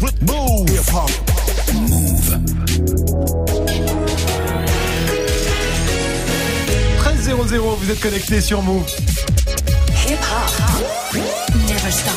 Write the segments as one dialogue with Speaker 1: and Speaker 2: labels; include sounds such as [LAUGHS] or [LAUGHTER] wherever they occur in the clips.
Speaker 1: Move. Hip hop. Move.
Speaker 2: 13 00, vous êtes connectés sur Move.
Speaker 3: Hip hop. Never stop.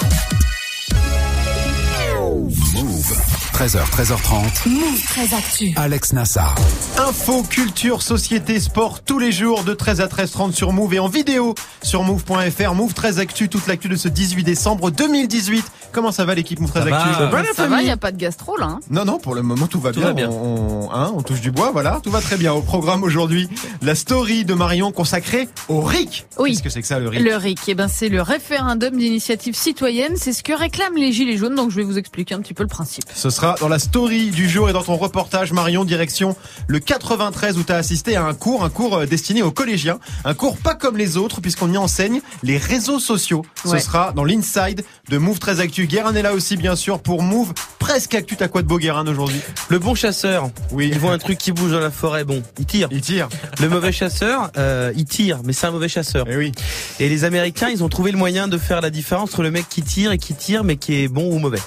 Speaker 1: Move. 13h, 13h30.
Speaker 3: Move très actu.
Speaker 1: Alex Nassar.
Speaker 2: Info, culture, société, sport, tous les jours de 13 à 13h30 sur Move et en vidéo sur move.fr. Move 13 Actu, toute l'actu de ce 18 décembre 2018. Comment ça va l'équipe Move 13
Speaker 4: Ça
Speaker 2: Actu
Speaker 4: va.
Speaker 5: Ça va, il n'y a pas de gastro là. hein.
Speaker 2: Non, non, pour le moment tout va
Speaker 4: Tout
Speaker 2: bien.
Speaker 4: va bien.
Speaker 2: On, on- hein, on touche du bois, voilà, tout va très bien. Au programme aujourd'hui, la story de Marion consacrée au RIC.
Speaker 5: Oui.
Speaker 2: Qu'est-ce que c'est que ça le RIC?
Speaker 5: Le RIC, eh ben, c'est le référendum d'initiative citoyenne. C'est ce que réclament les Gilets jaunes. Donc je vais vous expliquer un petit peu le principe.
Speaker 2: Ce sera dans la story du jour et dans ton reportage Marion direction le 93 où tu as assisté à un cours, un cours euh, destiné aux collégiens, un cours pas comme les autres puisqu'on y enseigne les réseaux sociaux. Ce
Speaker 5: Ouais.
Speaker 2: sera dans l'inside de Move 13 Actu. Guérin est là aussi bien sûr pour Move presque Actu. T'as quoi de beau Guérin aujourd'hui
Speaker 4: Le bon chasseur,
Speaker 2: Oui.
Speaker 4: il voit un truc qui bouge dans la forêt, bon, il tire.
Speaker 2: Il tire.
Speaker 4: Le mauvais chasseur, euh, il tire, mais c'est un mauvais chasseur.
Speaker 2: Eh oui.
Speaker 4: Et les Américains, ils ont trouvé le moyen de faire la différence entre le mec qui tire et qui tire, mais qui est bon ou mauvais.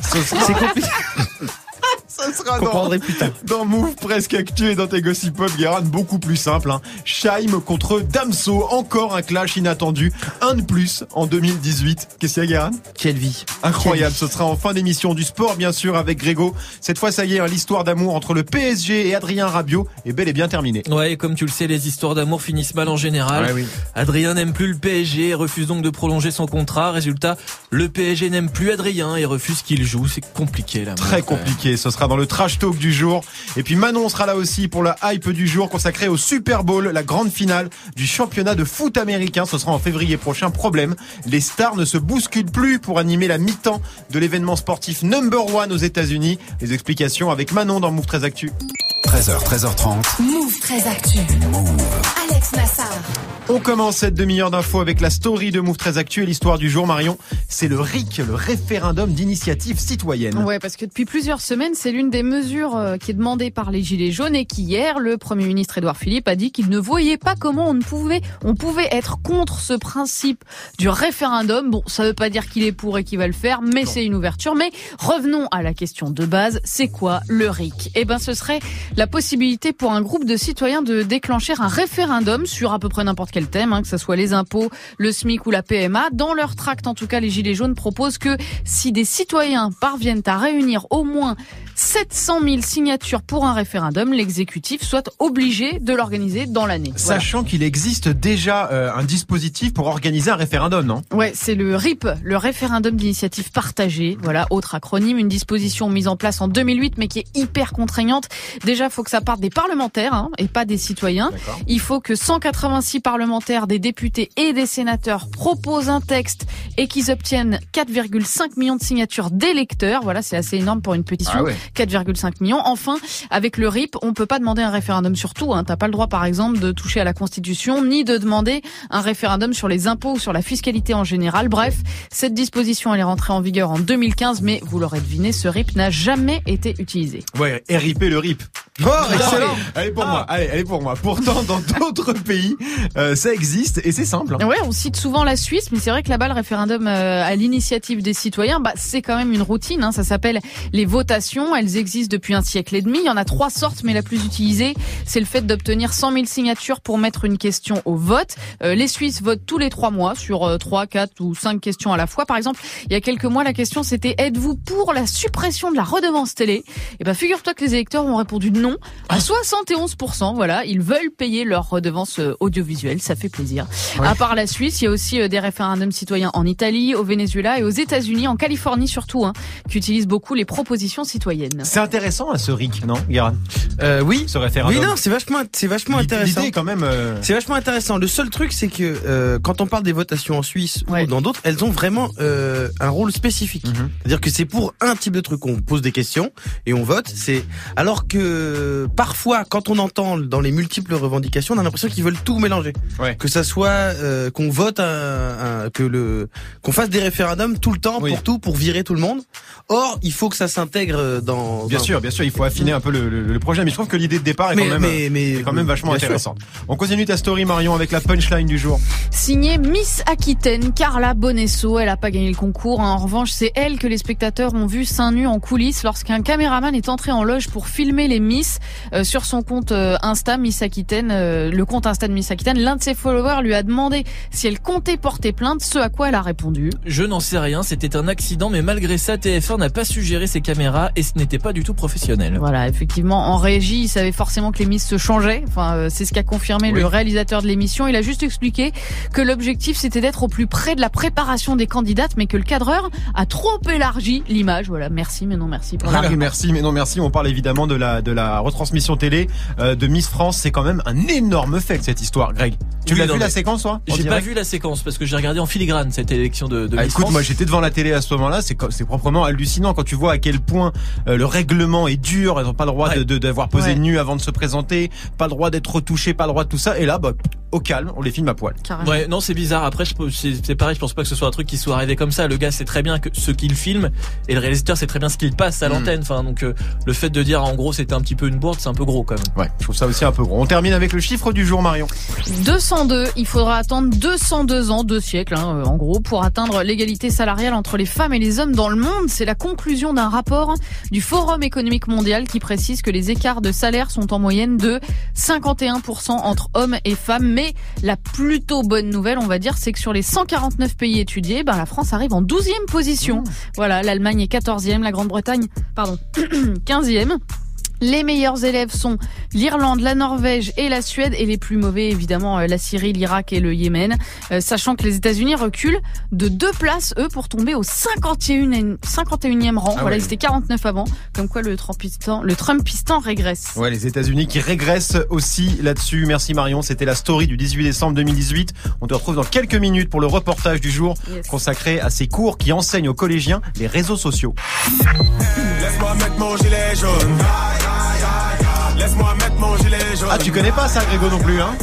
Speaker 4: C'est compliqué, [LAUGHS]
Speaker 2: ça sera dans,
Speaker 4: comprendrez plus tard.
Speaker 2: dans Move presque Actu et dans tes gossip pop Guérin beaucoup plus simple. Hein. Scheim contre Damso, encore un clash inattendu, un de plus en 2018. Qu'est-ce qu'il y a Guérin?
Speaker 4: Quelle vie.
Speaker 2: Incroyable, ce sera en fin d'émission du sport bien sûr avec Grégo. Cette fois ça y est, hein, l'histoire d'amour entre le PSG et Adrien Rabiot est bel et bien terminée.
Speaker 6: Ouais, et comme tu le sais, les histoires d'amour finissent mal en général.
Speaker 2: oui.
Speaker 6: Adrien n'aime plus le PSG et refuse donc de prolonger son contrat. Résultat, le PSG n'aime plus Adrien et refuse qu'il joue. C'est compliqué là.
Speaker 2: Très compliqué, ce sera dans le trash talk du jour. Et puis Manon sera là aussi pour la hype du jour consacrée au Super Bowl, la grande finale du championnat de foot américain. Ce sera en février prochain. Problème, les stars ne se bousculent plus pour animer la mi-temps de l'événement sportif number one aux États-Unis. Les explications avec Manon dans Move 13 Actu.
Speaker 1: 13h, 13h30.
Speaker 3: Move très actu. Alex Nassar.
Speaker 2: On commence cette demi-heure d'infos avec la story de Move 13 Actu et l'histoire du jour, Marion. C'est le RIC, le référendum d'initiative citoyenne.
Speaker 5: Ouais, parce que depuis plusieurs semaines, c'est l'une des mesures euh, qui est demandée par les Gilets jaunes et qu'hier, le Premier ministre Édouard Philippe a dit qu'il ne voyait pas comment on ne pouvait, on pouvait être contre ce principe du référendum. Bon, ça veut pas dire qu'il est pour et qu'il va le faire, mais c'est une ouverture. Mais revenons à la question de base. C'est quoi le RIC? Eh ben, ce serait la possibilité pour un groupe de citoyens de déclencher un référendum sur à peu près n'importe quel thème, hein, que ce soit les impôts, le SMIC ou la PMA. Dans leur tract, en tout cas, les Gilets jaunes proposent que si des citoyens parviennent à réunir au moins 700 000 signatures pour un référendum, l'exécutif soit obligé de l'organiser dans l'année. Voilà.
Speaker 2: Sachant qu'il existe déjà euh, un dispositif pour organiser un référendum, non?
Speaker 5: Ouais, c'est le RIP, le référendum d'initiative partagée. Voilà, autre acronyme, une disposition mise en place en 2008, mais qui est hyper contraignante. Déjà, faut que ça parte des parlementaires hein, et pas des citoyens. Il faut que 186 parlementaires, des députés et des sénateurs proposent un texte et qu'ils obtiennent 4,5 millions de signatures d'électeurs. Voilà, c'est assez énorme pour une pétition.
Speaker 2: Ah ouais.
Speaker 5: 4,5 millions. Enfin, avec le RIP, on peut pas demander un référendum sur tout. Hein. T'as pas le droit, par exemple, de toucher à la Constitution, ni de demander un référendum sur les impôts ou sur la fiscalité en général. Bref, cette disposition, elle est rentrée en vigueur en 2015, mais vous l'aurez deviné, ce RIP n'a jamais été utilisé.
Speaker 2: Ouais, RIP le RIP.
Speaker 4: Oh, excellent.
Speaker 2: Elle est pour moi. Allez, elle est pour moi. Pourtant, dans [LAUGHS] d'autres pays, euh, ça existe et c'est simple. hein.
Speaker 5: Ouais, on cite souvent la Suisse, mais c'est vrai que là-bas, le référendum euh, à l'initiative des citoyens, bah, c'est quand même une routine. Hein, ça s'appelle les votations. Elles existent depuis un siècle et demi. Il y en a trois sortes, mais la plus utilisée, c'est le fait d'obtenir 100 000 signatures pour mettre une question au vote. Euh, les Suisses votent tous les trois mois sur euh, trois, quatre ou cinq questions à la fois. Par exemple, il y a quelques mois, la question c'était êtes-vous pour la suppression de la redevance télé? Et ben, figure-toi que les électeurs ont répondu non à 71%. Voilà, ils veulent payer leur redevance euh, audiovisuelle. Ça fait plaisir. À part la Suisse, il y a aussi euh, des référendums citoyens en Italie, au Venezuela et aux États-Unis, en Californie surtout, hein, qui utilisent beaucoup les propositions citoyennes.
Speaker 2: C'est intéressant à ce RIC, non, Guérin?
Speaker 4: Euh, oui.
Speaker 2: Ce référendum.
Speaker 4: Oui, non, c'est vachement, c'est vachement
Speaker 2: L'idée,
Speaker 4: intéressant.
Speaker 2: quand même. euh,
Speaker 4: C'est vachement intéressant. Le seul truc, c'est que euh, quand on parle des votations en Suisse
Speaker 5: Ouais.
Speaker 4: ou dans d'autres, elles ont vraiment euh, un rôle spécifique.
Speaker 2: Mhm.
Speaker 4: C'est-à-dire que c'est pour un type de truc. On pose des questions et on vote. C'est alors que que parfois, quand on entend dans les multiples revendications, on a l'impression qu'ils veulent tout mélanger.
Speaker 2: Ouais.
Speaker 4: Que ça soit euh, qu'on vote, un, un- que le qu'on fasse des référendums tout le temps
Speaker 2: Oui.
Speaker 4: pour tout, pour virer tout le monde. Or, il faut que ça s'intègre dans.
Speaker 2: Bien
Speaker 4: dans-
Speaker 2: sûr, bien sûr, il faut affiner un peu le, le- le projet, mais je trouve que l'idée de départ est
Speaker 4: Mais,
Speaker 2: quand même,
Speaker 4: mais, mais,
Speaker 2: est quand même vachement intéressante. On continue ta story Marion avec la punchline du jour.
Speaker 5: Signée Miss Aquitaine, Carla Bonesso. Elle a pas gagné le concours. hein. En revanche, c'est elle que les spectateurs ont vu seins nus en coulisses lorsqu'un caméraman est entré en loge pour filmer les Miss Euh, sur son compte euh, Insta Miss Aquitaine. euh, le compte Insta de Miss Aquitaine, l'un de ses followers lui a demandé si elle comptait porter plainte, ce à quoi elle a répondu.
Speaker 6: Je n'en sais rien, c'était un accident, mais malgré ça, TF1 n'a pas su gérer ses caméras et ce n'était pas du tout professionnel.
Speaker 5: Voilà, effectivement, en régie, il savait forcément que les Miss se changeaient. Enfin, euh, c'est ce qu'a confirmé
Speaker 2: Oui.
Speaker 5: le réalisateur de l'émission. Il a juste expliqué que l'objectif c'était d'être au plus près de la préparation des candidates, mais que le cadreur a trop élargi l'image. Voilà, merci, mais non merci pour [LAUGHS]
Speaker 2: Voilà, merci, mais non merci. On parle évidemment de la de la retransmission télé euh, de Miss France. C'est quand même un énorme fait cette histoire, Greg. Tu
Speaker 6: Oui,
Speaker 2: l'as vu la séquence, toi
Speaker 6: J'ai pas vu la séquence parce que j'ai regardé en filigrane cette élection de, de
Speaker 2: Ah,
Speaker 6: Miss
Speaker 2: écoute,
Speaker 6: France.
Speaker 2: moi j'étais devant la télé à ce moment-là, c'est proprement hallucinant quand tu vois à quel point euh, le règlement est dur, elles ont pas le droit de d'avoir posé
Speaker 5: Ouais.
Speaker 2: nu avant de se présenter, pas le droit d'être retouché, pas le droit de tout ça et là bah au calme, on les filme à poil.
Speaker 5: Carrément.
Speaker 6: Ouais, non, c'est bizarre. Après, je peux- c'est pareil. Je pense pas que ce soit un truc qui soit arrivé comme ça. Le gars sait très bien que ce qu'il filme et le réalisateur sait très bien ce qu'il passe à
Speaker 2: Mm.
Speaker 6: l'antenne. Enfin, donc euh, le fait de dire en gros c'était un petit peu une bourde, c'est un peu gros quand même.
Speaker 2: Ouais, je trouve ça aussi un peu gros. On termine avec le chiffre du jour Marion.
Speaker 5: 202, il faudra attendre 202 ans, deux siècles hein, euh, en gros, pour atteindre l'égalité salariale entre les femmes et les hommes dans le monde. C'est la conclusion d'un rapport du Forum économique mondial qui précise que les écarts de salaire sont en moyenne de 51% entre hommes et femmes. Mais la plutôt bonne nouvelle, on va dire, c'est que sur les 149 pays étudiés, ben, la France arrive en 12e position. Voilà, l'Allemagne est 14e, la Grande-Bretagne, pardon, [CLEARS THROAT] 15e. Les meilleurs élèves sont l'Irlande, la Norvège et la Suède, et les plus mauvais, évidemment, euh, la Syrie, l'Irak et le Yémen. Euh, sachant que les États-Unis reculent de deux places, eux, pour tomber au 51e, 51e rang.
Speaker 2: Ah
Speaker 5: voilà,
Speaker 2: ouais.
Speaker 5: ils étaient 49 avant. Comme quoi, le Trumpistan, le Trumpistan régresse.
Speaker 2: Ouais, les États-Unis qui régressent aussi là-dessus. Merci Marion, c'était la story du 18 décembre 2018. On te retrouve dans quelques minutes pour le reportage du jour
Speaker 5: Yes.
Speaker 2: consacré à ces cours qui enseignent aux collégiens les réseaux sociaux.
Speaker 7: Laisse-moi mettre mon gilet jaune. Laisse-moi mettre mon gilet jaune.
Speaker 2: Ah, tu connais pas ça, Grégo, non plus, hein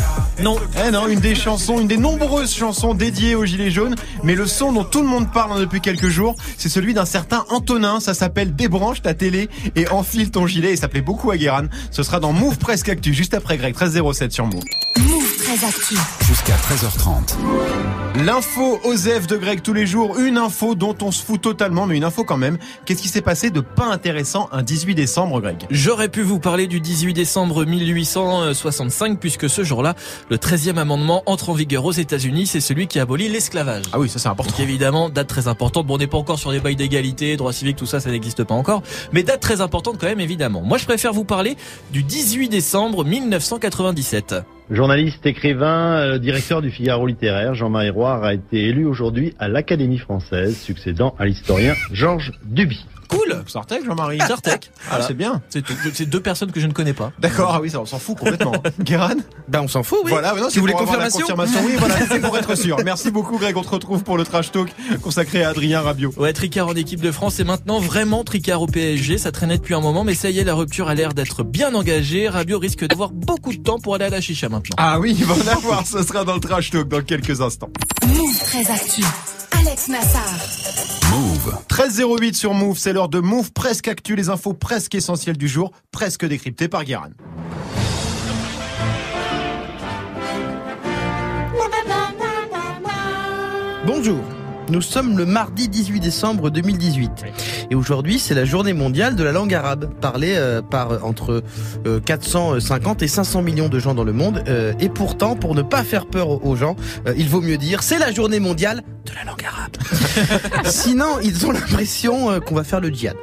Speaker 6: Non,
Speaker 2: Eh non, une des chansons, une des nombreuses chansons dédiées aux gilets jaunes, mais le son dont tout le monde parle hein, depuis quelques jours, c'est celui d'un certain Antonin, ça s'appelle Débranche ta télé et enfile ton gilet, et ça plaît beaucoup à Guéran. Ce sera dans Move Presque Actu, juste après Greg, 1307 sur Move.
Speaker 3: Move très actu.
Speaker 1: Jusqu'à 13h30.
Speaker 2: L'info OSEF de Greg tous les jours, une info dont on se fout totalement, mais une info quand même. Qu'est-ce qui s'est passé de pas intéressant un 18 décembre, Greg?
Speaker 6: J'aurais pu vous parler du 18 décembre 1865 puisque ce jour-là, le 13e amendement entre en vigueur aux États-Unis. C'est celui qui abolit l'esclavage.
Speaker 2: Ah oui, ça c'est important.
Speaker 6: Donc évidemment, date très importante. Bon, on n'est pas encore sur des bails d'égalité, droits civiques, tout ça, ça n'existe pas encore. Mais date très importante quand même, évidemment. Moi, je préfère vous parler du 18 décembre 1997.
Speaker 8: Journaliste, écrivain, euh, directeur du Figaro littéraire, Jean-Marie Roire a été élu aujourd'hui à l'Académie française, succédant à l'historien Georges Duby.
Speaker 6: Cool
Speaker 2: Sartek, Jean-Marie
Speaker 6: Sartek.
Speaker 2: Ah,
Speaker 6: Voilà.
Speaker 2: c'est bien.
Speaker 6: C'est tout. C'est deux personnes que je ne connais pas.
Speaker 2: D'accord, ah oui, ça, on s'en fout complètement. [LAUGHS] Guéran
Speaker 4: Ben on s'en fout, oui.
Speaker 2: Voilà, mais non, c'est
Speaker 4: vous voulez
Speaker 2: pour avoir la
Speaker 4: confirmation
Speaker 2: confirmation. Oui, voilà, c'est pour être sûr. [LAUGHS] Merci beaucoup, Greg. On te retrouve pour le trash talk consacré à Adrien Rabiot.
Speaker 6: Ouais, Tricard en équipe de France et maintenant vraiment Tricard au PSG. Ça traînait depuis un moment, mais ça y est, la rupture a l'air d'être bien engagée. Rabiot risque d'avoir beaucoup de temps pour aller à la chicha maintenant.
Speaker 2: Ah oui, il va en avoir. Ce sera dans le trash talk dans quelques instants.
Speaker 3: Move très actu. Alex Nassar.
Speaker 1: Move.
Speaker 2: 13.08 sur Move, c'est l'heure de Move presque actu, les infos presque essentielles du jour, presque décryptées par Guéran.
Speaker 4: Bonjour. Nous sommes le mardi 18 décembre 2018 et aujourd'hui c'est la journée mondiale de la langue arabe parlée euh, par euh, entre euh, 450 et 500 millions de gens dans le monde euh, et pourtant pour ne pas faire peur aux- gens euh, il vaut mieux dire c'est la journée mondiale de la langue arabe. [LAUGHS] Sinon ils ont l'impression euh, qu'on va faire le djihad.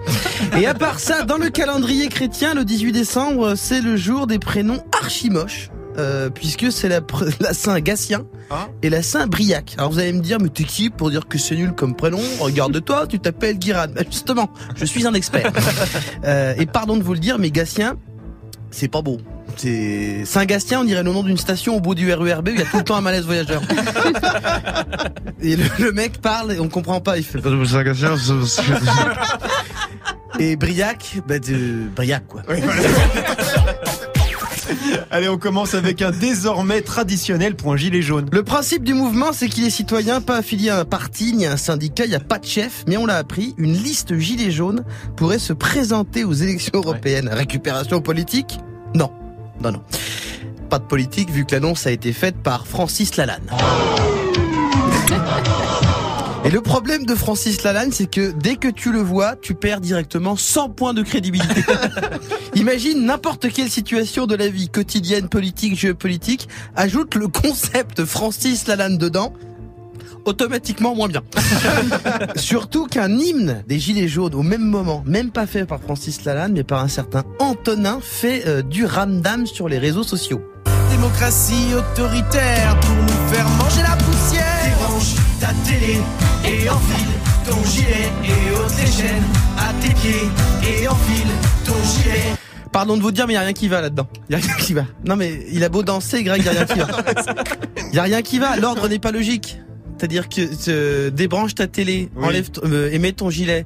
Speaker 4: Et à part ça dans le calendrier chrétien le 18 décembre c'est le jour des prénoms archimoches euh, puisque c'est la, [LAUGHS] la Saint Gatien
Speaker 2: Ah.
Speaker 4: et la Saint Briac. Alors vous allez me dire, mais t'es qui pour dire que c'est nul comme prénom? Regarde-toi, tu t'appelles Guiran. Ben, Justement, je suis un expert. [LAUGHS] Euh, et pardon de vous le dire, mais Gatien, c'est pas beau. C'est Saint-Gastien, on dirait le nom d'une station au bout du RERB où il y a tout le temps un malaise voyageur. [LAUGHS] et le, le mec parle et on comprend pas. Il fait Saint-Gastien. Et Briac, bah de Briac quoi.
Speaker 2: Allez, on commence avec un désormais traditionnel point gilet jaune.
Speaker 4: Le principe du mouvement, c'est qu'il est citoyen, pas affilié à un parti ni à un syndicat, il n'y a pas de chef, mais on l'a appris, une liste gilet jaune pourrait se présenter aux élections européennes. Récupération politique? Non, non, non. Pas de politique vu que l'annonce a été faite par Francis Lalanne. Et le problème de Francis Lalanne, c'est que dès que tu le vois, tu perds directement 100 points de crédibilité. [LAUGHS] Imagine n'importe quelle situation de la vie quotidienne, politique, géopolitique, ajoute le concept Francis Lalanne dedans, automatiquement moins bien. [LAUGHS] Surtout qu'un hymne des Gilets jaunes au même moment, même pas fait par Francis Lalanne, mais par un certain Antonin, fait euh, du ramdam sur les réseaux sociaux.
Speaker 9: Démocratie autoritaire pour nous faire manger la poussière. Ta télé et enfile ton gilet et ôte les chaînes à tes pieds et enfile ton gilet.
Speaker 4: Pardon de vous dire, mais il y a rien qui va là-dedans. Il y a rien qui va. Non mais il a beau danser, Greg, il y a rien qui va. Il y a rien qui va. L'ordre n'est pas logique. C'est-à-dire que euh, débranche ta télé,
Speaker 2: Oui.
Speaker 4: enlève euh, et mets ton gilet,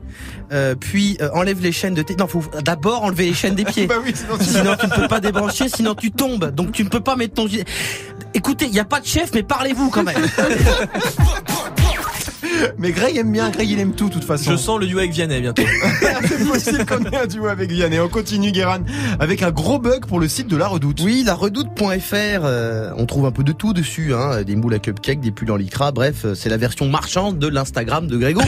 Speaker 4: euh, puis euh, enlève les chaînes de tes. Non, faut d'abord enlever les chaînes des pieds. [LAUGHS]
Speaker 2: Bah oui, sinon tu-
Speaker 4: Sinon tu ne peux pas débrancher, sinon tu tombes. Donc tu ne peux pas mettre ton gilet. Écoutez, il n'y a pas de chef, mais parlez-vous quand même. [LAUGHS]
Speaker 2: Mais Greg aime bien, Greg il aime tout de toute façon.
Speaker 6: Je sens le duo avec Vianney bientôt. [LAUGHS]
Speaker 2: C'est possible qu'on ait un duo avec Vianney. On continue, Guéran, avec un gros bug pour le site de la Redoute.
Speaker 4: Oui, la redoute.fr, euh, on trouve un peu de tout dessus, hein, des moules à cupcake, des pulls en lycra, bref, euh, c'est la version marchande de l'Instagram de Grégo.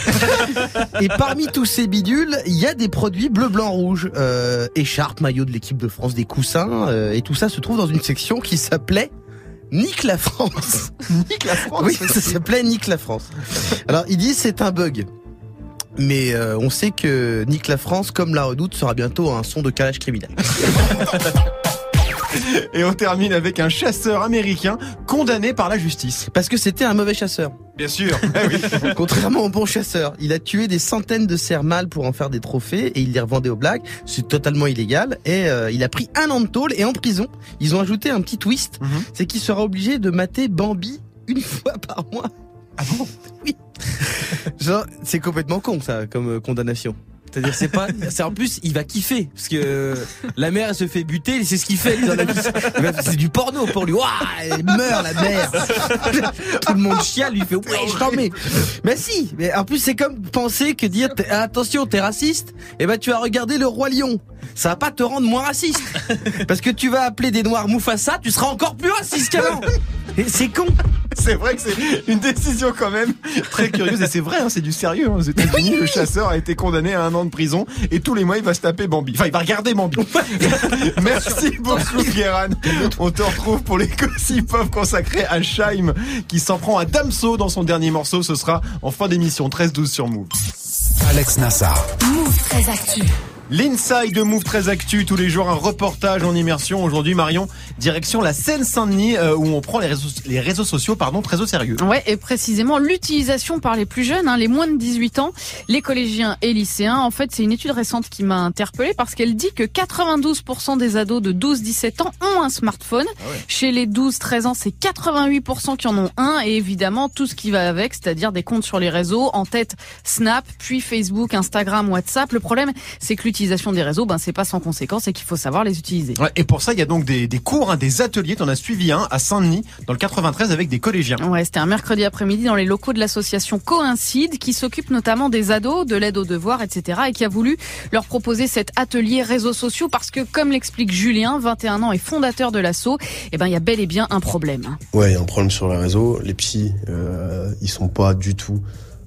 Speaker 4: [LAUGHS] et parmi tous ces bidules, il y a des produits bleu, blanc, rouge, euh, écharpes, maillots de l'équipe de France, des coussins, euh, et tout ça se trouve dans une section qui s'appelait Nique la France. [LAUGHS]
Speaker 2: Nique la France.
Speaker 4: Oui, ça s'appelait Nique la France. Alors, il dit c'est un bug. Mais euh, on sait que Nique la France, comme la redoute, sera bientôt un son de calage criminel. [LAUGHS] [LAUGHS]
Speaker 2: Et on termine avec un chasseur américain condamné par la justice.
Speaker 4: Parce que c'était un mauvais chasseur.
Speaker 2: Bien sûr. [LAUGHS] Eh oui. [LAUGHS]
Speaker 4: Contrairement au bon chasseur, il a tué des centaines de cerfs mâles pour en faire des trophées et il les revendait aux blagues. C'est totalement illégal et euh, il a pris un an de tôle et en prison, ils ont ajouté un petit twist,
Speaker 2: Mhm.
Speaker 4: c'est qu'il sera obligé de mater Bambi une fois par mois.
Speaker 2: Ah bon?
Speaker 4: Oui. Genre, c'est complètement con ça comme euh, condamnation. C'est-à-dire c'est pas [LAUGHS] c'est en plus il va kiffer parce que euh, la mère elle se fait buter c'est ce qu'il fait C'est du porno pour lui. Ouah, elle meurt la mère. [LAUGHS] Tout le monde chiale lui fait ouais, je t'en mets. Mais si, mais en plus c'est comme penser que dire t'es- attention, t'es raciste, et ben tu vas regarder le roi lion. Ça va pas te rendre moins raciste. Parce que tu vas appeler des noirs Mufasa, tu seras encore plus raciste qu'avant. C'est con.
Speaker 2: C'est vrai que c'est une décision quand même très curieuse et c'est vrai, hein, c'est du sérieux. hein. Aux États-Unis, le chasseur a été condamné à un an de prison et tous les mois il va se taper Bambi. Enfin, il va regarder Bambi. [LAUGHS] Merci beaucoup, Guéran. On te retrouve pour les gossip pop consacrés à Scheim qui s'en prend à Damso dans son dernier morceau. Ce sera en fin d'émission 13-12 sur Move.
Speaker 1: Alex Nassar.
Speaker 3: Move très actu.
Speaker 2: L'inside de Move très actu, tous les jours un reportage en immersion. Aujourd'hui, Marion, direction la Seine-Saint-Denis euh, où on prend les réseaux, les réseaux sociaux pardon, très au sérieux.
Speaker 5: Ouais, et précisément l'utilisation par les plus jeunes, hein, les moins de 18 ans, les collégiens et lycéens. En fait, c'est une étude récente qui m'a interpellée parce qu'elle dit que 92% des ados de 12-17 ans ont un smartphone. Chez les 12-13 ans, c'est 88% qui en ont un et évidemment tout ce qui va avec, c'est-à-dire des comptes sur les réseaux, en tête Snap, puis Facebook, Instagram, WhatsApp. Le problème, c'est que l'utilisation des réseaux, ben c'est pas sans conséquence et qu'il faut savoir les utiliser.
Speaker 2: Ouais, et pour ça, il y a donc des, des cours, hein, des ateliers. T'en as suivi un à Saint-Denis, dans le 93, avec des collégiens.
Speaker 5: Ouais, c'était un mercredi après-midi dans les locaux de l'association Coïncide qui s'occupe notamment des ados, de l'aide aux devoirs, etc. et qui a voulu leur proposer cet atelier réseaux sociaux parce que, comme l'explique Julien, 21 ans et fondateur de l'asso, eh ben, il y a bel et bien un problème.
Speaker 10: Ouais, il y a un problème sur les réseaux. Les petits, euh, ils sont pas du tout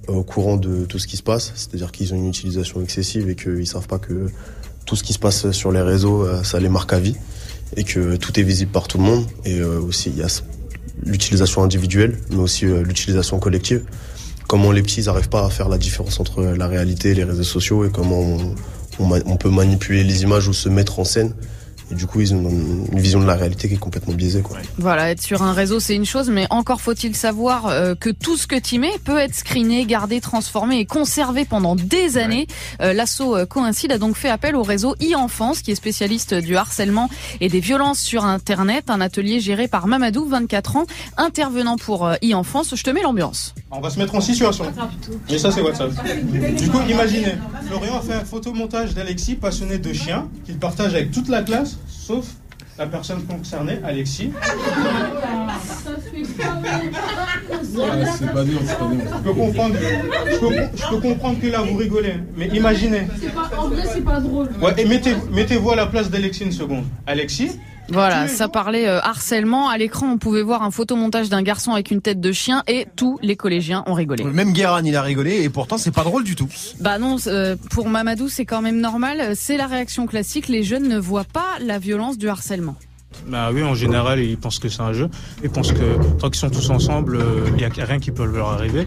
Speaker 10: au courant de tout ce qui se passe. C'est-à-dire qu'ils ont une utilisation excessive et qu'ils savent pas que tout ce qui se passe sur les réseaux, euh, ça les marque à vie et que tout est visible par tout le monde. Et euh, aussi, il y a l'utilisation individuelle, mais aussi euh, l'utilisation collective. Comment les petits n'arrivent pas à faire la différence entre la réalité et les réseaux sociaux et comment on, on peut manipuler les images ou se mettre en scène. Et du coup, ils ont une vision de la réalité qui est complètement biaisée. Quoi.
Speaker 5: Voilà, être sur un réseau, c'est une chose, mais encore faut-il savoir euh, que tout ce que tu mets peut être screené, gardé, transformé et conservé pendant des années. Euh, L'asso euh, Coïncide a donc fait appel au réseau e-enfance, qui est spécialiste du harcèlement et des violences sur Internet, un atelier géré par Mamadou, 24 ans, intervenant pour euh, e-enfance. Je te mets l'ambiance.
Speaker 11: On va se mettre en situation. Et ça, c'est WhatsApp. Du coup, imaginez, Florian a fait un photomontage d'Alexis, passionné de chiens, qu'il partage avec toute la classe, sauf la personne concernée, Alexis.
Speaker 12: c'est pas dur, c'est pas dur.
Speaker 11: Je peux comprendre, je peux, je peux comprendre que là vous rigolez, mais imaginez.
Speaker 13: En vrai, c'est pas drôle.
Speaker 11: Ouais, et mettez, mettez-vous à la place d'Alexis une seconde. Alexis,
Speaker 5: Voilà, ça parlait euh, harcèlement. À l'écran, on pouvait voir un photomontage d'un garçon avec une tête de chien et tous les collégiens ont rigolé.
Speaker 2: Même Guérin, il a rigolé et pourtant c'est pas drôle du tout.
Speaker 5: Bah non, euh, pour Mamadou, c'est quand même normal. C'est la réaction classique. Les jeunes ne voient pas la violence du harcèlement.
Speaker 11: Bah oui, en général, ils pensent que c'est un jeu. Ils pensent que tant qu'ils sont tous ensemble, il n'y a rien qui peut leur arriver.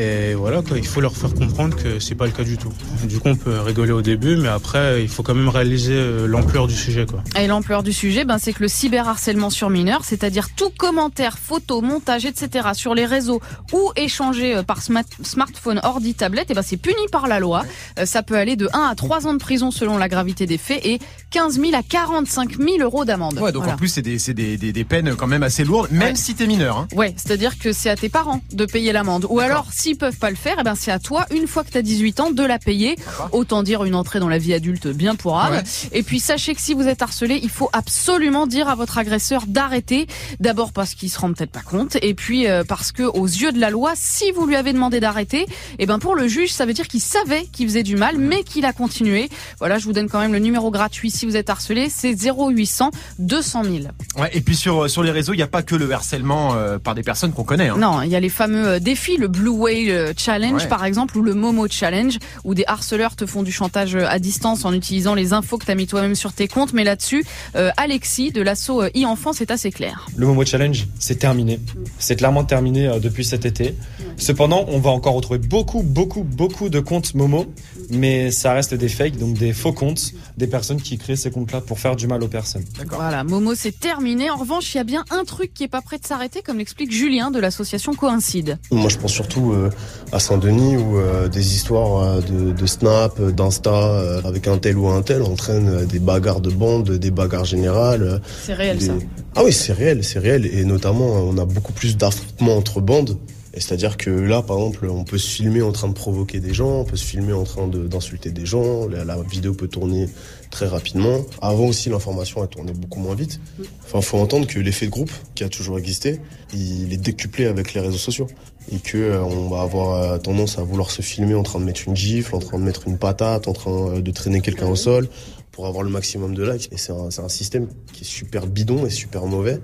Speaker 11: Et voilà, quoi, il faut leur faire comprendre que c'est pas le cas du tout. Du coup, on peut rigoler au début, mais après, il faut quand même réaliser euh, l'ampleur du sujet, quoi.
Speaker 5: Et l'ampleur du sujet, ben, c'est que le cyberharcèlement sur mineurs, c'est-à-dire tout commentaire, photo, montage, etc. sur les réseaux ou échangé euh, par sma- smartphone, ordi, tablette, et ben, c'est puni par la loi. Euh, Ça peut aller de 1 à 3 ans de prison selon la gravité des faits et 15 000 à 45 000 euros d'amende.
Speaker 2: Ouais, donc
Speaker 5: Voilà.
Speaker 2: en plus c'est des, c'est des, des, des peines quand même assez lourdes, même
Speaker 5: Ouais.
Speaker 2: si t'es mineur. Hein.
Speaker 5: Ouais, c'est-à-dire que c'est à tes parents de payer l'amende. Ou alors, s'ils peuvent pas le faire, eh ben c'est à toi, une fois que tu as 18 ans, de la payer. Autant dire une entrée dans la vie adulte bien pour âme.
Speaker 2: Ouais.
Speaker 5: Et puis sachez que si vous êtes harcelé, il faut absolument dire à votre agresseur d'arrêter. D'abord parce qu'il se rend peut-être pas compte, et puis euh, parce que aux yeux de la loi, si vous lui avez demandé d'arrêter, eh ben pour le juge, ça veut dire qu'il savait qu'il faisait du mal, mais qu'il a continué. Voilà, je vous donne quand même le numéro gratuit si vous êtes harcelé, c'est 0800 200 000.
Speaker 2: Ouais, et puis sur, sur les réseaux, il n'y a pas que le harcèlement euh, par des personnes qu'on connaît. Hein.
Speaker 5: Non, il y a les fameux euh, défis, le Blue Whale euh, Challenge
Speaker 2: Ouais.
Speaker 5: par exemple, ou le Momo Challenge, où des harceleurs te font du chantage euh, à distance en utilisant les infos que tu as mis toi-même sur tes comptes. Mais là-dessus, euh, Alexis de l'asso euh, e-enfance est assez clair.
Speaker 14: Le Momo Challenge, c'est terminé. C'est clairement terminé depuis cet été. Cependant, on va encore retrouver beaucoup, beaucoup, beaucoup de comptes Momo, mais ça reste des fakes, donc des faux comptes, des personnes qui créent ces comptes-là pour faire du mal aux personnes.
Speaker 5: Voilà, Momo c'est terminé. En revanche, il y a bien un truc qui est pas prêt de s'arrêter, comme l'explique Julien de l'association Coïncide.
Speaker 10: Moi, je pense surtout euh, à Saint-Denis où euh, des histoires euh, de, de Snap, d'Insta, euh, avec un tel ou un tel entraînent euh, des bagarres de bande, des bagarres générales. euh,
Speaker 5: C'est réel
Speaker 10: des-
Speaker 5: ça.
Speaker 10: Ah oui, c'est réel, c'est réel. Et notamment, on a beaucoup plus d'affrontements entre bandes. Et c'est-à-dire que là, par exemple, on peut se filmer en train de provoquer des gens, on peut se filmer en train de- d'insulter des gens, la, la vidéo peut tourner très rapidement. Avant aussi, l'information, elle tournait beaucoup moins vite. Enfin, faut entendre que l'effet de groupe, qui a toujours existé, il est décuplé avec les réseaux sociaux. Et que euh, on va avoir euh, tendance à vouloir se filmer en train de mettre une gifle, en train de mettre une patate, en train euh, de traîner quelqu'un au sol pour avoir le maximum de likes. Et c'est un, c'est un système qui est super bidon et super mauvais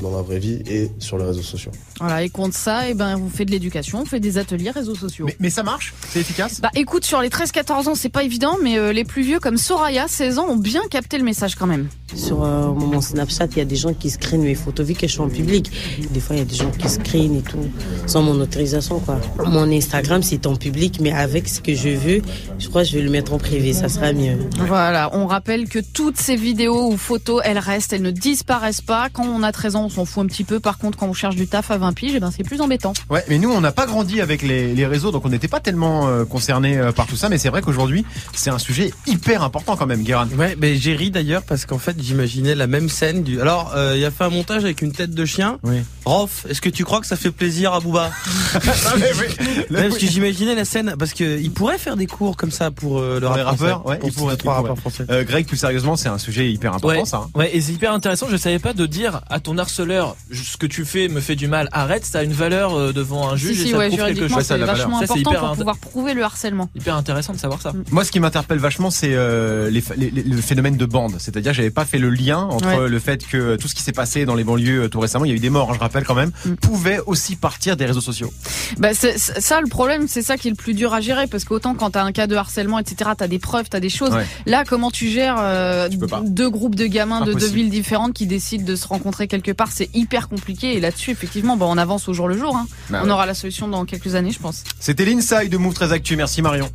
Speaker 10: dans la vraie vie et sur les réseaux sociaux.
Speaker 5: Voilà, et contre ça, eh ben, vous faites de l'éducation, on fait des ateliers réseaux sociaux.
Speaker 2: Mais, mais ça marche? C'est efficace?
Speaker 5: Bah écoute, sur les 13-14 ans, c'est pas évident, mais euh, les plus vieux comme Soraya, 16 ans, ont bien capté le message quand même.
Speaker 15: Sur euh, mon Snapchat, il y a des gens qui screenent mes photos vu que je suis en public. Des fois, il y a des gens qui screenent et tout, sans mon autorisation, quoi. Mon Instagram, c'est en public, mais avec ce que je veux, je crois que je vais le mettre en privé, ça sera mieux.
Speaker 5: Voilà, on rappelle que toutes ces vidéos ou photos, elles restent, elles ne disparaissent pas. Quand on a 13 ans, on s'en fout un petit peu. Par contre, quand on cherche du taf à 20 piges, eh ben, c'est plus embêtant.
Speaker 2: Ouais, mais nous on n'a pas grandi avec les, les réseaux, donc on n'était pas tellement euh, concernés euh, par tout ça. Mais c'est vrai qu'aujourd'hui, c'est un sujet hyper important quand même, Guérin.
Speaker 4: Ouais, mais j'ai ri d'ailleurs parce qu'en fait j'imaginais la même scène du. Alors euh, il a fait un montage avec une tête de chien.
Speaker 2: Oui.
Speaker 4: Rof, est-ce que tu crois que ça fait plaisir à Booba [LAUGHS]
Speaker 2: Ah, mais oui.
Speaker 4: Parce que j'imaginais la scène parce que il pourrait faire des cours comme ça pour euh, le
Speaker 2: Pour
Speaker 4: rap
Speaker 2: les rappeurs,
Speaker 4: français.
Speaker 2: ouais,
Speaker 4: Pour
Speaker 2: pourrait,
Speaker 4: rappeurs français.
Speaker 2: Euh, Greg, plus sérieusement, c'est un sujet hyper important
Speaker 6: Ouais,
Speaker 2: ça. hein.
Speaker 6: ouais, et c'est hyper intéressant. Je savais pas de dire à ton harceleur ce que tu fais me fait du mal. Arrête, ça a une valeur euh, devant un
Speaker 5: Si,
Speaker 6: juge
Speaker 5: si,
Speaker 6: et ça
Speaker 5: ouais,
Speaker 6: prouve quelque
Speaker 5: juridiquement,
Speaker 6: chose.
Speaker 5: c'est vachement important
Speaker 6: hyper
Speaker 5: pour
Speaker 6: int-
Speaker 5: pouvoir prouver le harcèlement.
Speaker 6: hyper intéressant de savoir ça.
Speaker 2: Moi, ce qui m'interpelle vachement, c'est euh, les, fa- les- les- le phénomène de bande. C'est-à-dire, j'avais pas fait le lien entre
Speaker 5: Ouais.
Speaker 2: le fait que tout ce qui s'est passé dans les banlieues euh, tout récemment, il y a eu des morts, hein, je rappelle quand même,
Speaker 5: Mm.
Speaker 2: pouvait aussi partir des réseaux sociaux.
Speaker 5: Bah, ça, le problème, c'est ça qui est le plus dur à gérer, parce qu'autant quand t'as un cas de harcèlement, etc., t'as des preuves, t'as des choses.
Speaker 2: Ouais.
Speaker 5: Là, comment tu gères euh, deux groupes de gamins de deux villes différentes qui décident de se rencontrer quelque part C'est hyper compliqué. Et là-dessus, effectivement, bah, on avance au jour le jour. hein.
Speaker 2: Bah
Speaker 5: on
Speaker 2: ouais.
Speaker 5: aura la solution dans quelques années, je pense.
Speaker 2: C'était l'inside de Move très Actu. Merci Marion.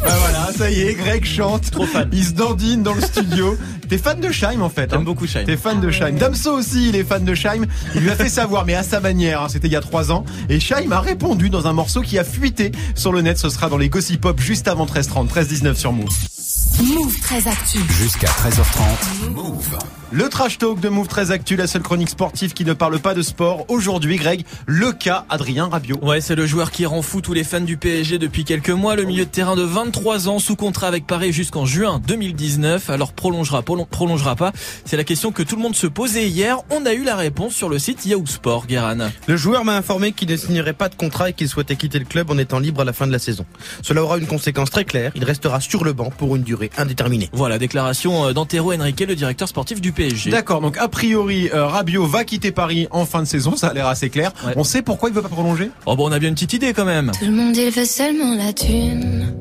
Speaker 2: Voilà, ça y est, Greg chante.
Speaker 6: Trop fan.
Speaker 2: Il se dandine dans le studio. T'es fan de Scheim en fait.
Speaker 6: J'aime
Speaker 2: hein.
Speaker 6: beaucoup Shine.
Speaker 2: T'es fan de Scheim. Damso aussi, il est fan de Scheim. Il lui a fait savoir, mais à sa manière. hein, C'était il y a trois ans. Et Scheim a répondu dans un morceau qui a fuité sur le net. Ce sera dans les Gossip Pop juste avant 13h30, 13h19 sur Move.
Speaker 3: Move très actu.
Speaker 1: Jusqu'à 13h30. Move.
Speaker 2: Le trash talk de Move très Actu, la seule chronique sportive qui ne parle pas de sport. Aujourd'hui, Greg, le cas Adrien Rabiot.
Speaker 6: Ouais, c'est le joueur qui rend fou tous les fans du PSG depuis quelques mois. Le milieu de terrain de 23 ans, sous contrat avec Paris jusqu'en juin 2019. Alors prolongera, prolon- prolongera pas C'est la question que tout le monde se posait hier. On a eu la réponse sur le site Yahoo Sport, Guéran.
Speaker 4: Le joueur m'a informé qu'il ne signerait pas de contrat et qu'il souhaitait quitter le club en étant libre à la fin de la saison. Cela aura une conséquence très claire. Il restera sur le banc pour une durée indéterminée.
Speaker 6: Voilà, déclaration euh, d'Antero Henrique, le directeur sportif du PSG.
Speaker 2: D'accord, donc a priori, euh, Rabiot va quitter Paris en fin de saison, ça a l'air assez clair.
Speaker 6: Ouais.
Speaker 2: On sait pourquoi il veut pas prolonger?
Speaker 6: Oh bon, on a bien une petite idée quand même.
Speaker 13: Tout le monde il veut seulement la thune.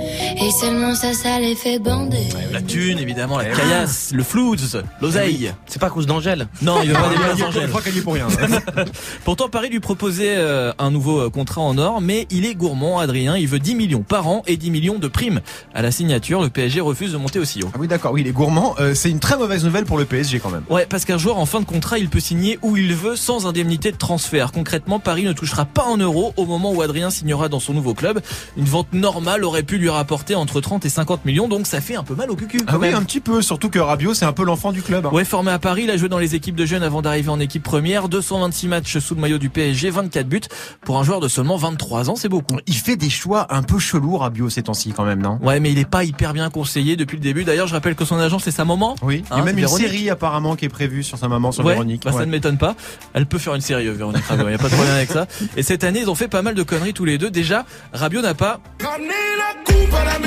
Speaker 13: Et seulement ça, ça les fait bander.
Speaker 6: La thune, évidemment, la caillasse, le flouze, l'oseille.
Speaker 4: C'est pas à cause d'Angèle.
Speaker 6: Non, il veut pas des
Speaker 2: Il
Speaker 6: places
Speaker 2: y
Speaker 6: en
Speaker 2: a-
Speaker 6: gel.
Speaker 2: Je crois qu'elle y est pour rien. [LAUGHS]
Speaker 6: Pourtant, Paris lui proposait euh, un nouveau euh, contrat en or, mais il est gourmand, Adrien. Il veut 10 millions par an et 10 millions de primes. À la signature, le PSG refuse de monter aussi haut.
Speaker 2: Ah oui, d'accord, oui, il est gourmand. Euh, c'est une très mauvaise nouvelle pour le PSG quand même.
Speaker 6: Ouais, parce qu'un joueur en fin de contrat, il peut signer où il veut sans indemnité de transfert. Concrètement, Paris ne touchera pas en euros au moment où Adrien signera dans son nouveau club. Une vente normale aurait pu lui rapporter entre 30 et 50 millions, donc ça fait un peu mal au cucu.
Speaker 2: Ah oui,
Speaker 6: même.
Speaker 2: un petit peu, surtout que Rabiot, c'est un peu l'enfant du club. hein.
Speaker 6: Ouais, formé à Paris, il a joué dans les équipes de jeunes avant d'arriver en équipe première. 226 matchs sous le maillot du PSG, 24 buts. Pour un joueur de seulement 23 ans, c'est beaucoup.
Speaker 2: Il fait des choix un peu chelous, Rabiot, ces temps-ci quand même, non?
Speaker 6: Ouais, mais il est pas hyper bien conseillé depuis le début. D'ailleurs, je rappelle que son agent, c'est sa maman.
Speaker 2: Oui, il y a
Speaker 6: Hein,
Speaker 2: même une
Speaker 6: Véronique.
Speaker 2: série apparemment qui est prévue sur sa maman, sur
Speaker 6: Ouais,
Speaker 2: Véronique.
Speaker 6: bah, ça ne m'étonne pas. Elle peut faire une série, euh, Véronique Rabiot. Il n'y a pas de problème avec ça. Et cette année, ils ont fait pas mal de conneries tous les deux. Déjà, Rabiot n'a pas,
Speaker 7: Ramenez la coupe à la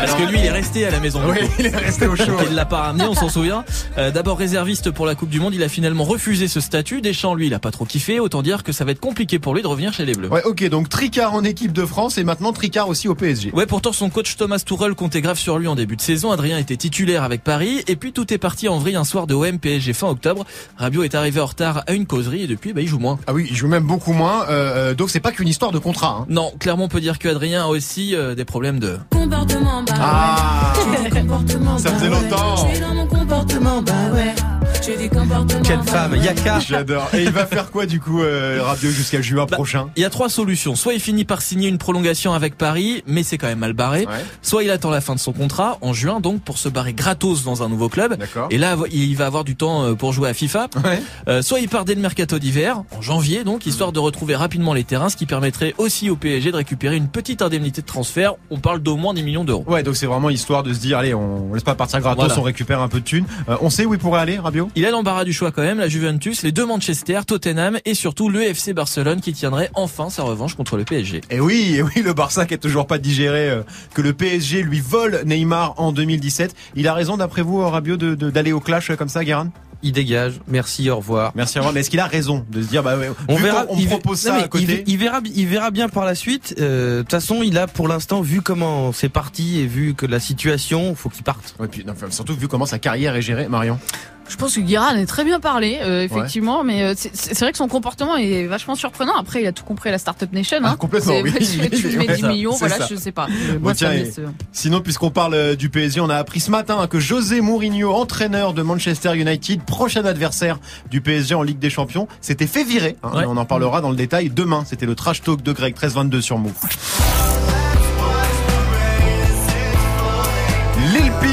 Speaker 6: parce que lui, il est resté à la maison.
Speaker 2: Oui, il est resté au chaud.
Speaker 6: Il l'a pas ramené, on s'en souvient. Euh, D'abord réserviste pour la Coupe du Monde, il a finalement refusé ce statut. Deschamps, lui, il a pas trop kiffé. Autant dire que ça va être compliqué pour lui de revenir chez les Bleus.
Speaker 2: Ouais, ok, donc Tricard en équipe de France et maintenant Tricard aussi au PSG.
Speaker 6: Ouais, pourtant son coach Thomas Tourelle comptait grave sur lui en début de saison. Adrien était titulaire avec Paris et puis tout est parti en vrille un soir de OM PSG fin octobre. Rabiot est arrivé en retard à une causerie et depuis bah, il joue moins.
Speaker 2: Ah oui, il joue même beaucoup moins, euh, euh, donc c'est pas qu'une histoire de contrat. Hein.
Speaker 6: Non, clairement on peut dire que Adrien a aussi euh, des problèmes de
Speaker 13: Comportement, bah
Speaker 2: Ah,
Speaker 13: ouais. [LAUGHS]
Speaker 2: Ça faisait longtemps.
Speaker 13: Je suis dans mon comportement, bah ouais. Des.
Speaker 4: Quelle femme. Yaka.
Speaker 2: J'adore. Et il va faire quoi du coup, euh, Rabiot jusqu'à juin
Speaker 6: Bah,
Speaker 2: prochain
Speaker 6: Il y a trois solutions. Soit il finit par signer une prolongation avec Paris, mais c'est quand même mal barré.
Speaker 2: Ouais.
Speaker 6: Soit il attend la fin de son contrat en juin, donc pour se barrer gratos dans un nouveau club. Et là, il va avoir du temps euh, pour jouer à FIFA.
Speaker 2: Ouais.
Speaker 6: Euh, soit il part dès le mercato d'hiver, en janvier donc, histoire de retrouver rapidement les terrains, ce qui permettrait aussi au PSG de récupérer une petite indemnité de transfert. On parle d'au moins 10 millions d'euros.
Speaker 2: Ouais, donc c'est vraiment histoire de se dire, allez, on laisse pas partir gratos,
Speaker 6: Voilà.
Speaker 2: on récupère un peu de thunes. Euh, on sait où il pourrait aller, Rabiot
Speaker 6: Il a l'embarras du choix quand même, la Juventus, les deux Manchester, Tottenham et surtout le FC Barcelone qui tiendrait enfin sa revanche contre le PSG.
Speaker 2: Et oui, et oui, le Barça qui est toujours pas digéré euh, que le PSG lui vole Neymar en 2017. Il a raison d'après vous, Rabiot, de- de- d'aller au clash euh, comme ça, Guérin?
Speaker 4: Il dégage. Merci, au revoir.
Speaker 2: Merci à vous. Mais est-ce qu'il a raison de se dire, bah,
Speaker 4: On verra.
Speaker 2: on
Speaker 4: il-
Speaker 2: propose
Speaker 4: non,
Speaker 2: ça à côté.
Speaker 4: Il, il verra, il verra bien par la suite. Euh, De toute façon, il a pour l'instant vu comment c'est parti et vu que la situation, faut qu'il parte.
Speaker 2: Ouais, puis, non, enfin, surtout vu comment sa carrière est gérée, Marion.
Speaker 5: Je pense que Guérin est très bien parlé, euh, effectivement, mais euh, c'est vrai que son comportement est vachement surprenant. Après, il a tout compris à la Startup Nation. Hein.
Speaker 2: Ah, complètement, oui.
Speaker 5: tu, tu lui mets [LAUGHS]
Speaker 2: Ouais,
Speaker 5: 10
Speaker 2: ça,
Speaker 5: millions, voilà,
Speaker 2: ça.
Speaker 5: je sais pas.
Speaker 2: Bon, tiens,
Speaker 5: euh,
Speaker 2: Sinon, puisqu'on parle euh, du PSG, on a appris ce matin que José Mourinho, entraîneur de Manchester United, prochain adversaire du PSG en Ligue des Champions, s'était fait virer. hein.
Speaker 6: Ouais.
Speaker 2: On en parlera dans le détail demain. C'était le trash talk de Greg 1322 sur Move.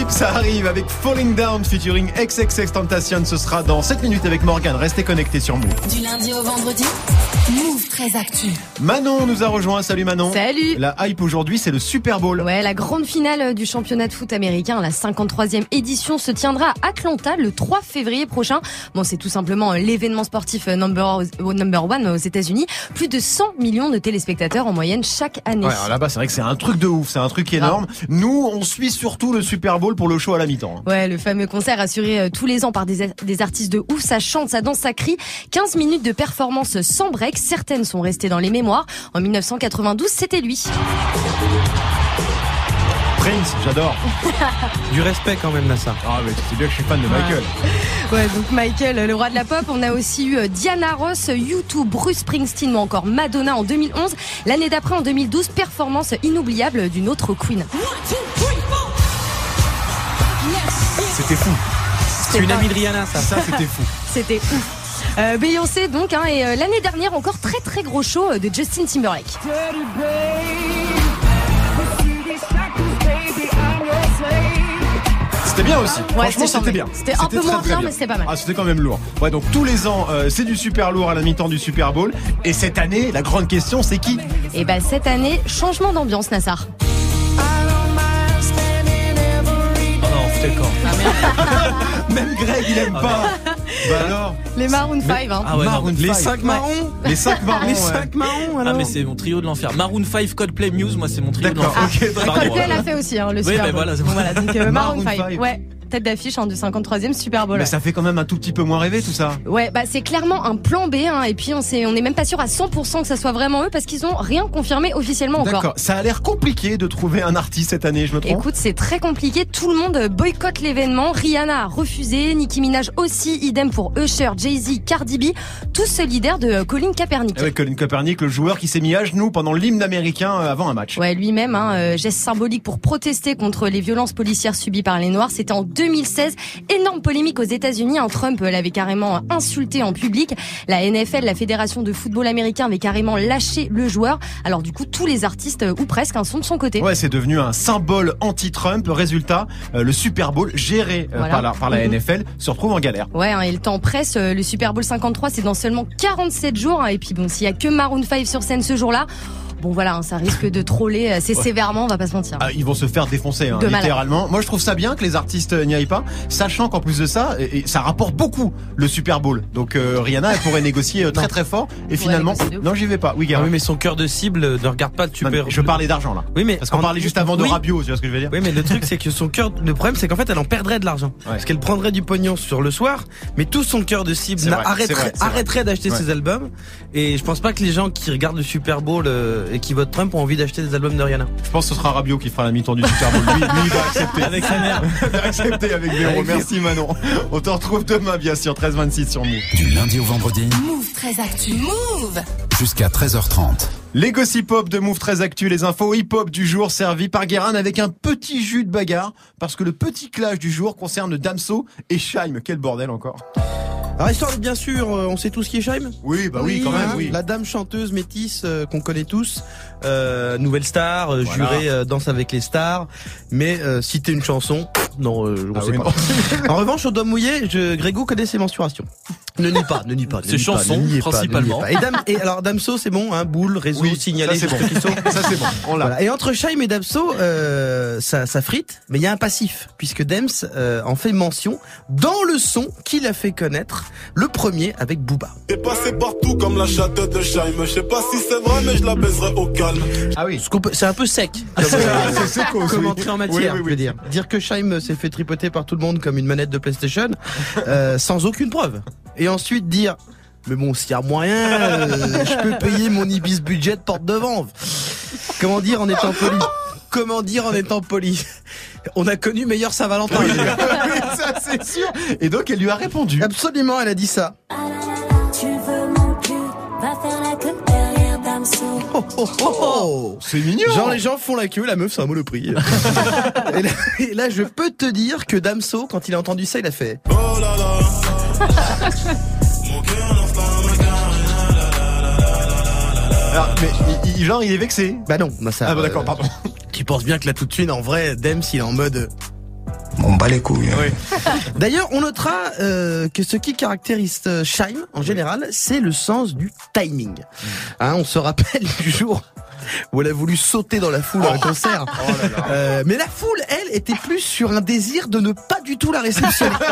Speaker 2: Ça arrive avec Falling Down featuring XXX Tentation. Ce sera dans 7 minutes avec Morgan. Restez connectés sur Move.
Speaker 3: Du lundi au vendredi, Move très actu.
Speaker 2: Manon nous a rejoint. Salut Manon.
Speaker 16: Salut
Speaker 2: La hype aujourd'hui, c'est le Super Bowl.
Speaker 16: Ouais, la grande finale du championnat de foot américain, la 53e édition, se tiendra à Atlanta le 3 février prochain. Bon, c'est tout simplement l'événement sportif number, number one aux États-Unis. Plus de 100 millions de téléspectateurs en moyenne chaque année.
Speaker 2: Ouais, là-bas, c'est vrai que c'est un truc de ouf, c'est un truc énorme. Nous, on suit surtout le Super Bowl pour le show à la mi-temps. hein.
Speaker 16: Ouais, le fameux concert assuré euh, tous les ans par des, des artistes de ouf, ça chante, ça danse, ça crie. 15 minutes de performance sans break, certaines sont restées dans les mémoires. En 1992, c'était lui.
Speaker 2: Prince, j'adore. [LAUGHS]
Speaker 4: Du respect quand même, Nassa.
Speaker 2: Ah, mais c'est bien que je suis fan de Michael.
Speaker 16: Ouais, donc Michael, le roi de la pop. On a aussi eu euh, Diana Ross, YouTube, Bruce Springsteen ou encore Madonna en 2011. L'année d'après, en 2012, performance inoubliable d'une autre queen.
Speaker 2: C'était fou.
Speaker 4: C'est une amie de Rihanna, ça.
Speaker 2: Ça, c'était fou. [LAUGHS]
Speaker 16: c'était fou. Euh, Beyoncé, donc, hein, et euh, l'année dernière, encore très très gros show euh, de Justin Timberlake.
Speaker 2: c'était bien aussi.
Speaker 16: Ouais,
Speaker 2: Franchement,
Speaker 16: c'était
Speaker 2: bien.
Speaker 16: C'était un peu moins bien, mais c'était pas mal.
Speaker 2: Ah, c'était quand même lourd. Ouais, donc tous les ans, euh, c'est du super lourd à la mi-temps du Super Bowl. Et cette année, la grande question, c'est qui?
Speaker 16: Et bah, cette année, changement d'ambiance, Nassar.
Speaker 6: Foutez le camp.
Speaker 2: Même Greg, il aime pas. Bah alors
Speaker 16: Les Maroon 5, hein.
Speaker 6: Ah ouais, non,
Speaker 2: Maroon
Speaker 4: Les
Speaker 2: five.
Speaker 4: 5 marrons
Speaker 2: Les 5 marrons.
Speaker 4: Les
Speaker 2: ouais.
Speaker 4: 5 marrons
Speaker 6: Ah
Speaker 4: alors
Speaker 6: mais c'est mon trio de l'enfer. Maroon 5 Coldplay Muse, moi c'est mon trio de l'enfer.
Speaker 2: ok,
Speaker 6: Pardon,
Speaker 16: Coldplay l'a fait aussi, hein, le
Speaker 6: Oui,
Speaker 16: Super
Speaker 6: mais
Speaker 16: Bowl.
Speaker 6: voilà, c'est
Speaker 16: Donc voilà, donc euh, Maroon
Speaker 2: Maroon
Speaker 16: 5.
Speaker 2: five.
Speaker 16: Ouais, tête d'affiche hein, du 53e Super Bowl.
Speaker 2: Mais ça fait quand même un tout petit peu moins rêver tout ça.
Speaker 16: Ouais, bah c'est clairement un plan B, hein, et puis on on est même pas sûr à 100% que ça soit vraiment eux parce qu'ils ont rien confirmé officiellement encore.
Speaker 2: D'accord. Ça a l'air compliqué de trouver un artiste cette année, je me trompe
Speaker 16: Écoute, c'est très compliqué. Tout le monde boycotte l'événement. Rihanna a refusé, Nicki Minaj aussi, idem pour Usher, Jay-Z, Cardi B, tous solidaires de Colin Kaepernick.
Speaker 2: Ah ouais, Colin Kaepernick, le joueur qui s'est mis à genoux pendant l'hymne américain euh, avant un match.
Speaker 16: Ouais, lui-même, hein, euh, geste symbolique pour protester contre les violences policières subies par les Noirs. C'était en 2016. Énorme polémique aux États-Unis. Un Trump euh, l'avait carrément insulté en public. La NFL, la Fédération de football américain, avait carrément lâché le joueur. Alors du coup, tous les artistes, euh, ou presque, hein, sont de son côté.
Speaker 2: Ouais, c'est devenu un symbole anti-Trump. Résultat, euh, le Super Bowl géré euh,
Speaker 16: Voilà.
Speaker 2: par la, par la
Speaker 16: Mhm.
Speaker 2: NFL se retrouve en galère.
Speaker 16: Ouais, hein, et le temps presse. euh, Le Super Bowl 53, c'est dans seulement 47 jours. hein, et puis bon, s'il y a que Maroon 5 sur scène ce jour-là, bon voilà, hein, ça risque de troller assez
Speaker 2: Ouais.
Speaker 16: sévèrement, on va pas se mentir.
Speaker 2: Ah, ils vont se faire défoncer, hein,
Speaker 16: De malade.
Speaker 2: littéralement. Moi, je trouve ça bien que les artistes euh, n'y aillent pas, sachant qu'en plus de ça, et, et ça rapporte beaucoup le Super Bowl. Donc euh, Rihanna, elle pourrait [LAUGHS] négocier euh, très très fort. Et finalement, non, j'y vais pas. Oui,
Speaker 4: Ah oui, mais son cœur de cible ne regarde pas le super.
Speaker 2: je parlais d'argent là.
Speaker 4: Oui, mais
Speaker 2: Parce qu'on
Speaker 4: en-
Speaker 2: parlait juste avant de
Speaker 4: oui.
Speaker 2: Rabiot, tu vois ce que je veux dire
Speaker 4: Oui, mais le truc, c'est que son cœur, le problème, c'est qu'en fait, elle en perdrait de l'argent. Parce qu'elle prendrait du pognon sur le soir, mais tout son cœur de cible
Speaker 2: vrai,
Speaker 4: arrêterait, d'acheter
Speaker 2: Ouais.
Speaker 4: ses albums. Et je pense pas que les gens qui regardent le Super Bowl euh, et qui votent Trump ont envie d'acheter des albums de Rihanna.
Speaker 2: Je pense que ce sera Rabiot qui fera la mi-temps du Super Bowl. Lui, lui, il va accepter.
Speaker 6: Avec sa mère. [LAUGHS]
Speaker 2: Il va accepter avec Véro.
Speaker 4: Avec
Speaker 2: Merci Manon. On te retrouve demain, bien sûr, 13-26 sur Move.
Speaker 1: Du lundi au vendredi
Speaker 3: Move très actu. Move
Speaker 1: jusqu'à 13h30.
Speaker 2: Les gossip hop de Move très actu, les infos hip-hop du jour servis par Guérin avec un petit jus de bagarre parce que le petit clash du jour concerne Damso et Shaim. Quel bordel encore.
Speaker 4: Alors, histoire d'être bien sûr, euh, on sait tous qui est
Speaker 2: Oui, bah oui, quand même, oui.
Speaker 4: La dame chanteuse métisse euh, qu'on connaît tous, euh, nouvelle star, euh,
Speaker 2: Voilà.
Speaker 4: jurée euh, Danse avec les stars, mais euh, citer une chanson, non, euh, on
Speaker 2: Ah
Speaker 4: sait
Speaker 2: oui,
Speaker 4: pas. [LAUGHS] en revanche, au doigt mouillé, je, Grégo connaît ses menstruations. Ne nie pas, ne nie pas. pas,
Speaker 6: chansons, principalement.
Speaker 4: pas. Et, Dam- et alors Damso, c'est bon, hein, boule, réseau,
Speaker 2: Oui,
Speaker 4: signalé,
Speaker 2: ça, c'est bon. [LAUGHS] Ça c'est bon, on.
Speaker 4: Voilà. Et entre Shaim et Damso, euh, ça, ça frite, mais il y a un passif, puisque Dems euh, en fait mention dans le son qu'il a fait connaître, le premier avec Booba.
Speaker 17: T'es passé partout comme la chatte de Shaim. Je sais pas si c'est vrai, mais je la baiserai au calme.
Speaker 2: Ah oui.
Speaker 4: Ce qu'on peut- C'est un peu sec. [LAUGHS]
Speaker 2: C'est-
Speaker 4: euh, comme
Speaker 2: oui.
Speaker 4: entrée en matière,
Speaker 2: Oui, oui,
Speaker 4: je veux dire. Dire que Shaim s'est fait tripoter par tout le monde comme une manette de PlayStation, euh, sans aucune preuve. Et ensuite dire, mais bon, s'il y a moyen, euh, je peux payer mon Ibis budget porte devant. Comment dire en étant poli? Comment dire en étant poli? On a connu meilleur Saint-Valentin.
Speaker 2: Oui, ça c'est sûr. Et donc elle lui a répondu.
Speaker 4: Absolument, elle a dit ça.
Speaker 13: Tu veux mon cul, va faire la queue derrière Damso.
Speaker 4: Oh, oh, oh, oh.
Speaker 2: C'est mignon.
Speaker 4: Genre les gens font la queue, la meuf c'est un monoprix. [LAUGHS] et, là, et là, je peux te dire que Damso, quand il a entendu ça, il a fait.
Speaker 17: Oh là là. Mon cœur n'enflamme
Speaker 2: Alors, mais il- il- genre il est vexé.
Speaker 4: Bah non, bah ça.
Speaker 2: Ah bah d'accord,
Speaker 4: euh,
Speaker 2: pardon. [LAUGHS]
Speaker 4: Tu penses bien que là tout de suite, en vrai, Dems il est en mode.
Speaker 1: On bat les couilles.
Speaker 2: Oui. [LAUGHS]
Speaker 4: D'ailleurs, on notera euh, que ce qui caractérise euh, Shaim en général, c'est le sens du timing. Hein, on se rappelle [LAUGHS] du jour où elle a voulu sauter dans la foule à un concert. Euh, mais la foule, elle, était plus sur un désir de ne pas du tout la réceptionner. [LAUGHS]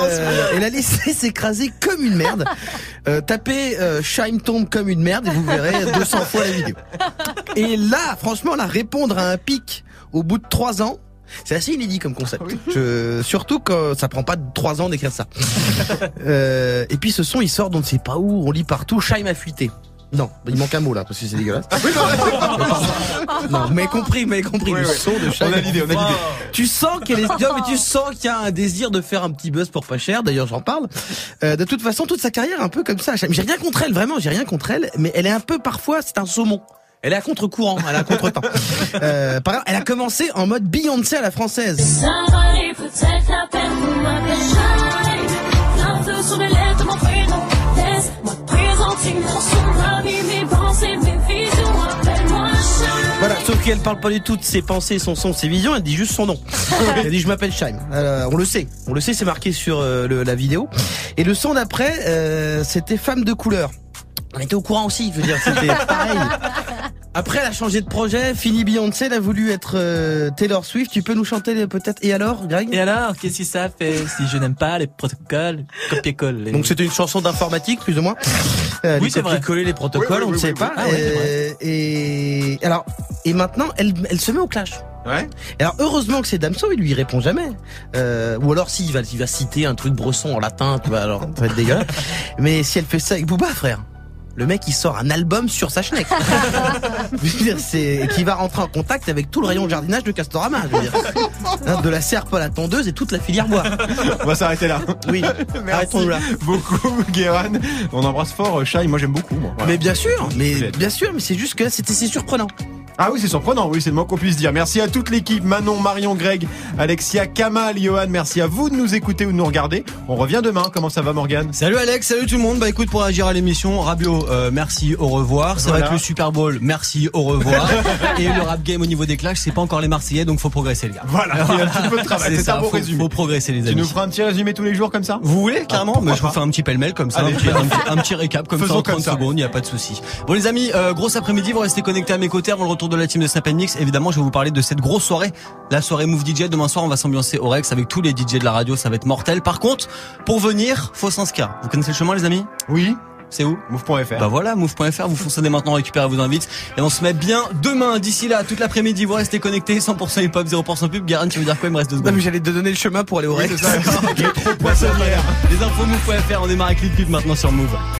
Speaker 4: Euh, elle a laissé s'écraser comme une merde. Euh, tapez euh, Shaim tombe comme une merde et vous verrez 200 fois la vidéo. Et là, franchement, là, répondre à un pic au bout de trois ans, c'est assez inédit comme concept. Je- surtout que ça prend pas trois ans d'écrire ça. Euh, et puis ce son, il sort d'on ne sait pas où, on lit partout, Shaim a fuité. Non, il manque un mot là, parce que c'est dégueulasse. [LAUGHS] non, vous m'avez compris, vous m'avez compris.
Speaker 2: Oui,
Speaker 4: le
Speaker 2: oui.
Speaker 4: son de Shaim.
Speaker 2: On a l'idée, on a l'idée.
Speaker 4: Tu sens qu'elle est, non, mais tu sens qu'il y a un désir de faire un petit buzz pour pas cher. D'ailleurs, j'en parle. Euh, de toute façon, toute sa carrière un peu comme ça. J'ai rien contre elle, vraiment, j'ai rien contre elle, mais elle est un peu parfois, c'est un saumon. Elle est à contre-courant, elle est à contre-temps. [LAUGHS] Euh, par exemple, elle a commencé en mode Beyoncé à la française.
Speaker 13: Ça mes pensées, mes visions. Appelle-moi.
Speaker 4: Voilà, sauf qu'elle parle pas du tout de ses pensées, son son, ses visions, elle dit juste son nom. [LAUGHS] elle dit je m'appelle Shaim. Euh, on le sait, on le sait, c'est marqué sur euh, le- la vidéo. Et le son d'après, euh, c'était femme de couleur. On était au courant aussi, je veux dire, c'était [LAUGHS] pareil. Après, elle a changé de projet. Fini Beyoncé, elle a voulu être euh, Taylor Swift. Tu peux nous chanter les- peut-être Et alors, Greg?
Speaker 6: Et alors, qu'est-ce que ça fait si je n'aime pas les protocoles copier-coller?
Speaker 4: Donc c'était une chanson d'informatique, plus ou moins. Euh,
Speaker 6: Oui, c'est vrai.
Speaker 4: coller les protocoles,
Speaker 6: Oui, oui,
Speaker 4: on ne
Speaker 6: oui,
Speaker 4: sait
Speaker 6: oui,
Speaker 4: pas.
Speaker 6: oui. Ah ouais, c'est
Speaker 4: Euh, et alors, et maintenant, elle, elle se met au clash.
Speaker 2: Ouais.
Speaker 4: Alors heureusement que c'est Damso, il lui répond jamais. Euh, ou alors s'il va, il va citer un truc bresson en latin, tu vois, alors ça va être dégueulasse. [LAUGHS] Mais si elle fait ça avec Booba, frère. Le mec, il sort un album sur sa schneck. [LAUGHS] Je veux dire, c'est et qui va rentrer en contact avec tout le rayon de jardinage de Castorama. Je veux dire. [LAUGHS] Hein, de la serpe à la tondeuse et toute la filière bois.
Speaker 2: On va s'arrêter là.
Speaker 4: Oui. [LAUGHS]
Speaker 2: Merci
Speaker 4: Arrêtons-nous là.
Speaker 2: beaucoup, Guéran. On embrasse fort euh, Shai. Moi, j'aime beaucoup. Moi. Voilà.
Speaker 4: Mais bien sûr, mais bien sûr, mais c'est juste que là, c'était c'est surprenant.
Speaker 2: Ah oui, c'est surprenant, oui, c'est le moins qu'on puisse dire. Merci à toute l'équipe, Manon, Marion, Greg, Alexia, Kamal, Johan, merci à vous de nous écouter ou de nous regarder. On revient demain, comment ça va Morgane?
Speaker 18: Salut Alex, salut tout le monde. Bah écoute, pour réagir à l'émission, Rabio, euh, merci, au revoir. Ça
Speaker 2: Voilà.
Speaker 18: va être le Super Bowl, merci, au revoir. [LAUGHS] Et le rap game au niveau des clashs, c'est pas encore les Marseillais, donc faut progresser les gars.
Speaker 2: Voilà, il y a un petit peu de travail, [LAUGHS] c'est un beau
Speaker 18: faut,
Speaker 2: résumé.
Speaker 18: faut progresser les
Speaker 2: Tu
Speaker 18: amis.
Speaker 2: nous feras un petit résumé tous les jours comme ça?
Speaker 18: Vous voulez carrément
Speaker 2: Ah,
Speaker 18: Mais je vous fais un petit pêle-mêle comme ça,
Speaker 2: Allez.
Speaker 18: un, petit, un petit- un petit récap comme
Speaker 2: Faisons [LAUGHS]
Speaker 18: ça en
Speaker 2: comme
Speaker 18: 30
Speaker 2: ça.
Speaker 18: secondes, il y a pas de souci. Bon les amis, euh, grosse après-midi, vous restez connectés à mes côtés avant le retour de la team de Snap Mix. Évidemment, je vais vous parler de cette grosse soirée, la soirée Move DJ. Demain soir, on va s'ambiancer au Rex avec tous les DJ de la radio, ça va être mortel. Par contre, pour venir, faut s'inscrire. Vous connaissez le chemin les amis?
Speaker 2: Oui.
Speaker 18: C'est où?
Speaker 2: Move.fr.
Speaker 18: Bah voilà, move.fr, vous foncez dès maintenant, récupérez vos invites. Et on se met bien demain. D'ici là, toute l'après-midi, vous restez connectés, 100% hip-hop, 0% pub. Guérin, tu veux dire quoi? Il me reste deux
Speaker 4: Non,
Speaker 18: secondes.
Speaker 4: mais j'allais te donner le chemin pour aller au
Speaker 18: Oui,
Speaker 4: Rex. [LAUGHS]
Speaker 18: Les infos move.fr, on démarre avec les pubs maintenant sur Move.